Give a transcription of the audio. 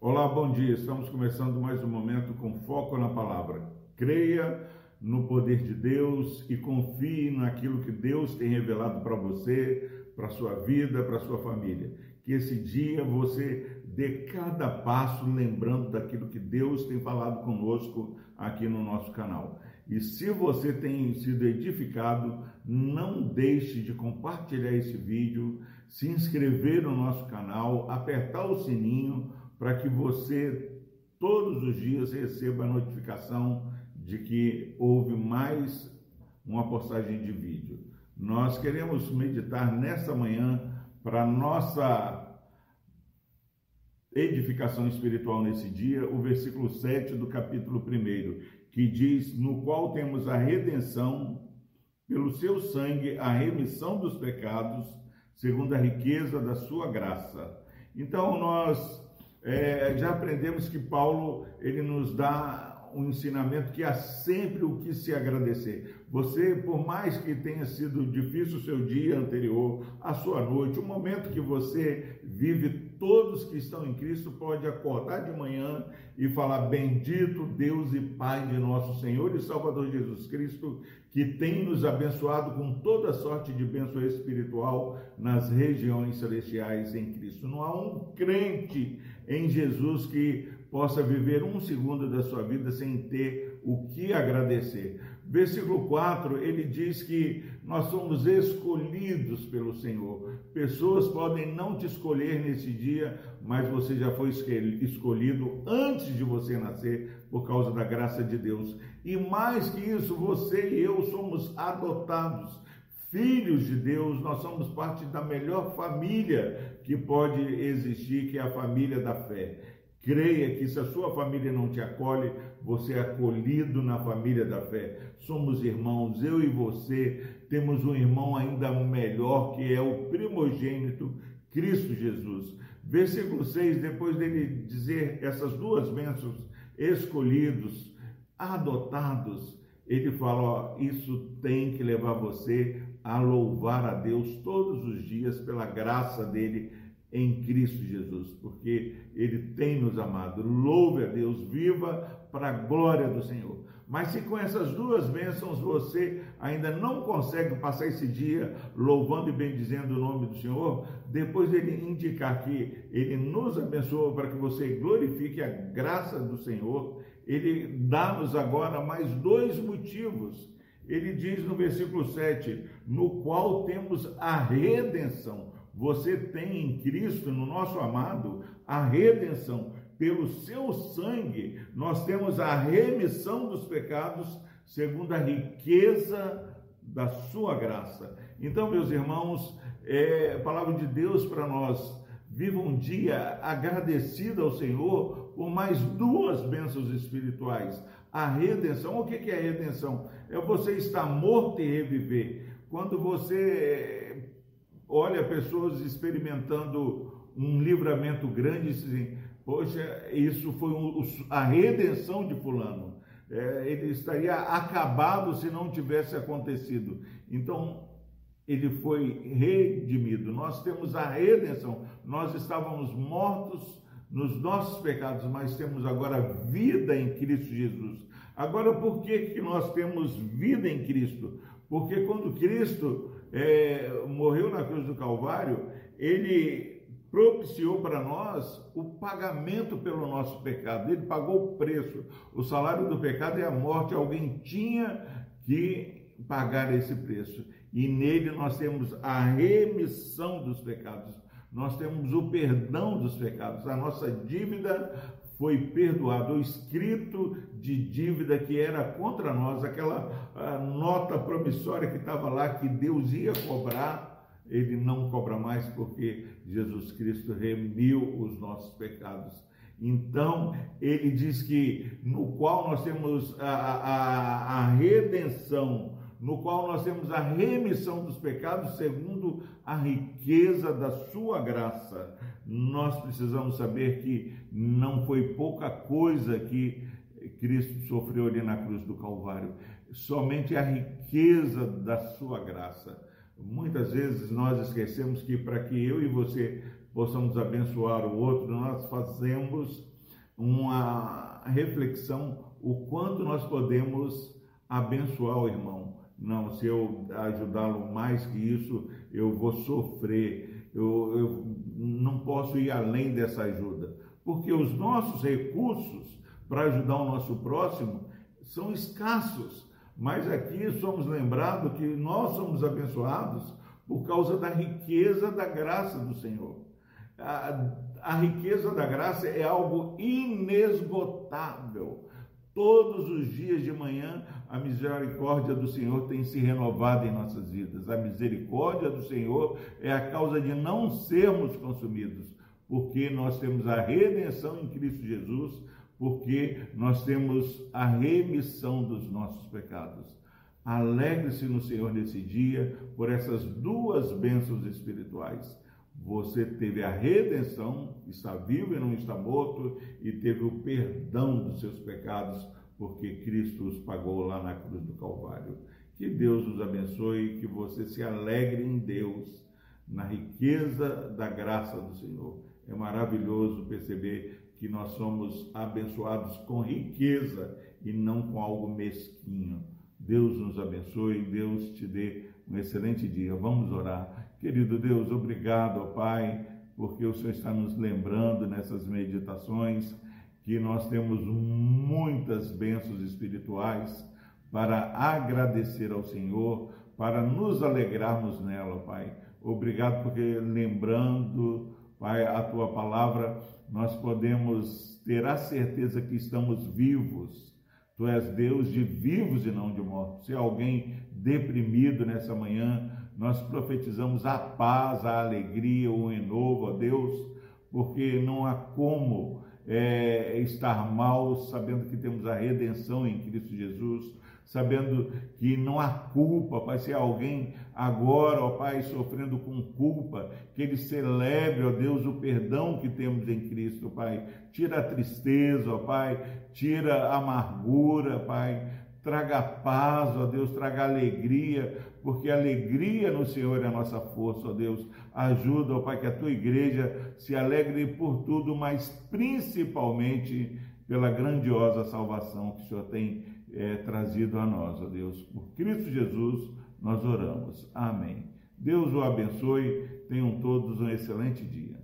Olá, bom dia. Estamos começando mais um momento com foco na palavra. Creia no poder de Deus e confie naquilo que Deus tem revelado para você, para sua vida, para sua família. Que esse dia você dê cada passo lembrando daquilo que Deus tem falado conosco aqui no nosso canal. E se você tem sido edificado, não deixe de compartilhar esse vídeo, se inscrever no nosso canal, apertar o sininho para que você todos os dias receba a notificação de que houve mais uma postagem de vídeo. Nós queremos meditar nessa manhã para nossa edificação espiritual nesse dia, o versículo 7 do capítulo 1, que diz: No qual temos a redenção, pelo seu sangue, a remissão dos pecados, segundo a riqueza da sua graça. Então, nós é, já aprendemos que Paulo ele nos dá um ensinamento que há sempre o que se agradecer. Você, por mais que tenha sido difícil o seu dia anterior, a sua noite, o momento que você vive, todos que estão em Cristo pode acordar de manhã e falar: Bendito Deus e Pai de nosso Senhor e Salvador Jesus Cristo, que tem nos abençoado com toda sorte de bênção espiritual nas regiões celestiais em Cristo. Não há um crente em Jesus que possa viver um segundo da sua vida sem ter o que agradecer. Versículo 4, ele diz que nós somos escolhidos pelo Senhor. Pessoas podem não te escolher nesse dia, mas você já foi escolhido antes de você nascer por causa da graça de Deus. E mais que isso, você e eu somos adotados filhos de Deus, nós somos parte da melhor família que pode existir, que é a família da fé. Creia que se a sua família não te acolhe, você é acolhido na família da fé. Somos irmãos, eu e você temos um irmão ainda melhor que é o primogênito Cristo Jesus. Versículo 6, depois dele dizer essas duas bênçãos, escolhidos, adotados, ele fala: ó, isso tem que levar você a louvar a Deus todos os dias pela graça dele em Cristo Jesus, porque Ele tem nos amado. Louve a Deus, viva para a glória do Senhor. Mas se com essas duas bênçãos você ainda não consegue passar esse dia louvando e bendizendo o nome do Senhor, depois dele indicar que Ele nos abençoa para que você glorifique a graça do Senhor, Ele dá-nos agora mais dois motivos. Ele diz no versículo 7, no qual temos a redenção você tem em Cristo, no nosso amado, a redenção. Pelo seu sangue, nós temos a remissão dos pecados, segundo a riqueza da sua graça. Então, meus irmãos, é a palavra de Deus para nós. Viva um dia agradecido ao Senhor por mais duas bênçãos espirituais. A redenção, o que é a redenção? É você estar morto e reviver. Quando você olha pessoas experimentando um livramento grande e dizem, poxa, isso foi a redenção de fulano. É, ele estaria acabado se não tivesse acontecido. Então, ele foi redimido. Nós temos a redenção. Nós estávamos mortos nos nossos pecados, mas temos agora vida em Cristo Jesus. Agora, por que, que nós temos vida em Cristo? Porque quando Cristo é, morreu na cruz do Calvário, ele propiciou para nós o pagamento pelo nosso pecado. Ele pagou o preço. O salário do pecado é a morte. Alguém tinha que pagar esse preço. E nele nós temos a remissão dos pecados. Nós temos o perdão dos pecados. A nossa dívida foi perdoado, o escrito de dívida que era contra nós, aquela nota promissória que estava lá que Deus ia cobrar, ele não cobra mais porque Jesus Cristo remiu os nossos pecados. Então, ele diz que no qual nós temos a, a, a redenção no qual nós temos a remissão dos pecados segundo a riqueza da sua graça. Nós precisamos saber que não foi pouca coisa que Cristo sofreu ali na cruz do Calvário, somente a riqueza da sua graça. Muitas vezes nós esquecemos que para que eu e você possamos abençoar o outro, nós fazemos uma reflexão o quanto nós podemos abençoar o irmão. Não, se eu ajudá-lo mais que isso, eu vou sofrer, eu, eu não posso ir além dessa ajuda, porque os nossos recursos para ajudar o nosso próximo são escassos. Mas aqui somos lembrados que nós somos abençoados por causa da riqueza da graça do Senhor. A, a riqueza da graça é algo inesgotável. Todos os dias de manhã, a misericórdia do Senhor tem se renovado em nossas vidas. A misericórdia do Senhor é a causa de não sermos consumidos, porque nós temos a redenção em Cristo Jesus, porque nós temos a remissão dos nossos pecados. Alegre-se no Senhor nesse dia por essas duas bênçãos espirituais. Você teve a redenção, está vivo e não está morto, e teve o perdão dos seus pecados, porque Cristo os pagou lá na cruz do Calvário. Que Deus nos abençoe, que você se alegre em Deus, na riqueza da graça do Senhor. É maravilhoso perceber que nós somos abençoados com riqueza e não com algo mesquinho. Deus nos abençoe, Deus te dê um excelente dia. Vamos orar. Querido Deus, obrigado, Pai, porque o Senhor está nos lembrando nessas meditações que nós temos muitas bênçãos espirituais para agradecer ao Senhor, para nos alegrarmos nela, Pai. Obrigado porque lembrando, Pai, a tua palavra nós podemos ter a certeza que estamos vivos. Tu és Deus de vivos e não de mortos. Se alguém deprimido nessa manhã, nós profetizamos a paz, a alegria, o renovo, a Deus, porque não há como é, estar mal sabendo que temos a redenção em Cristo Jesus sabendo que não há culpa, Pai, se alguém agora, ó Pai, sofrendo com culpa, que ele celebre, ó Deus, o perdão que temos em Cristo, Pai. Tira a tristeza, ó Pai, tira a amargura, Pai. Traga paz, ó Deus, traga alegria, porque alegria no Senhor é a nossa força, ó Deus. Ajuda, ó Pai, que a tua igreja se alegre por tudo, mas principalmente pela grandiosa salvação que o Senhor tem é, trazido a nós, ó Deus. Por Cristo Jesus nós oramos. Amém. Deus o abençoe. Tenham todos um excelente dia.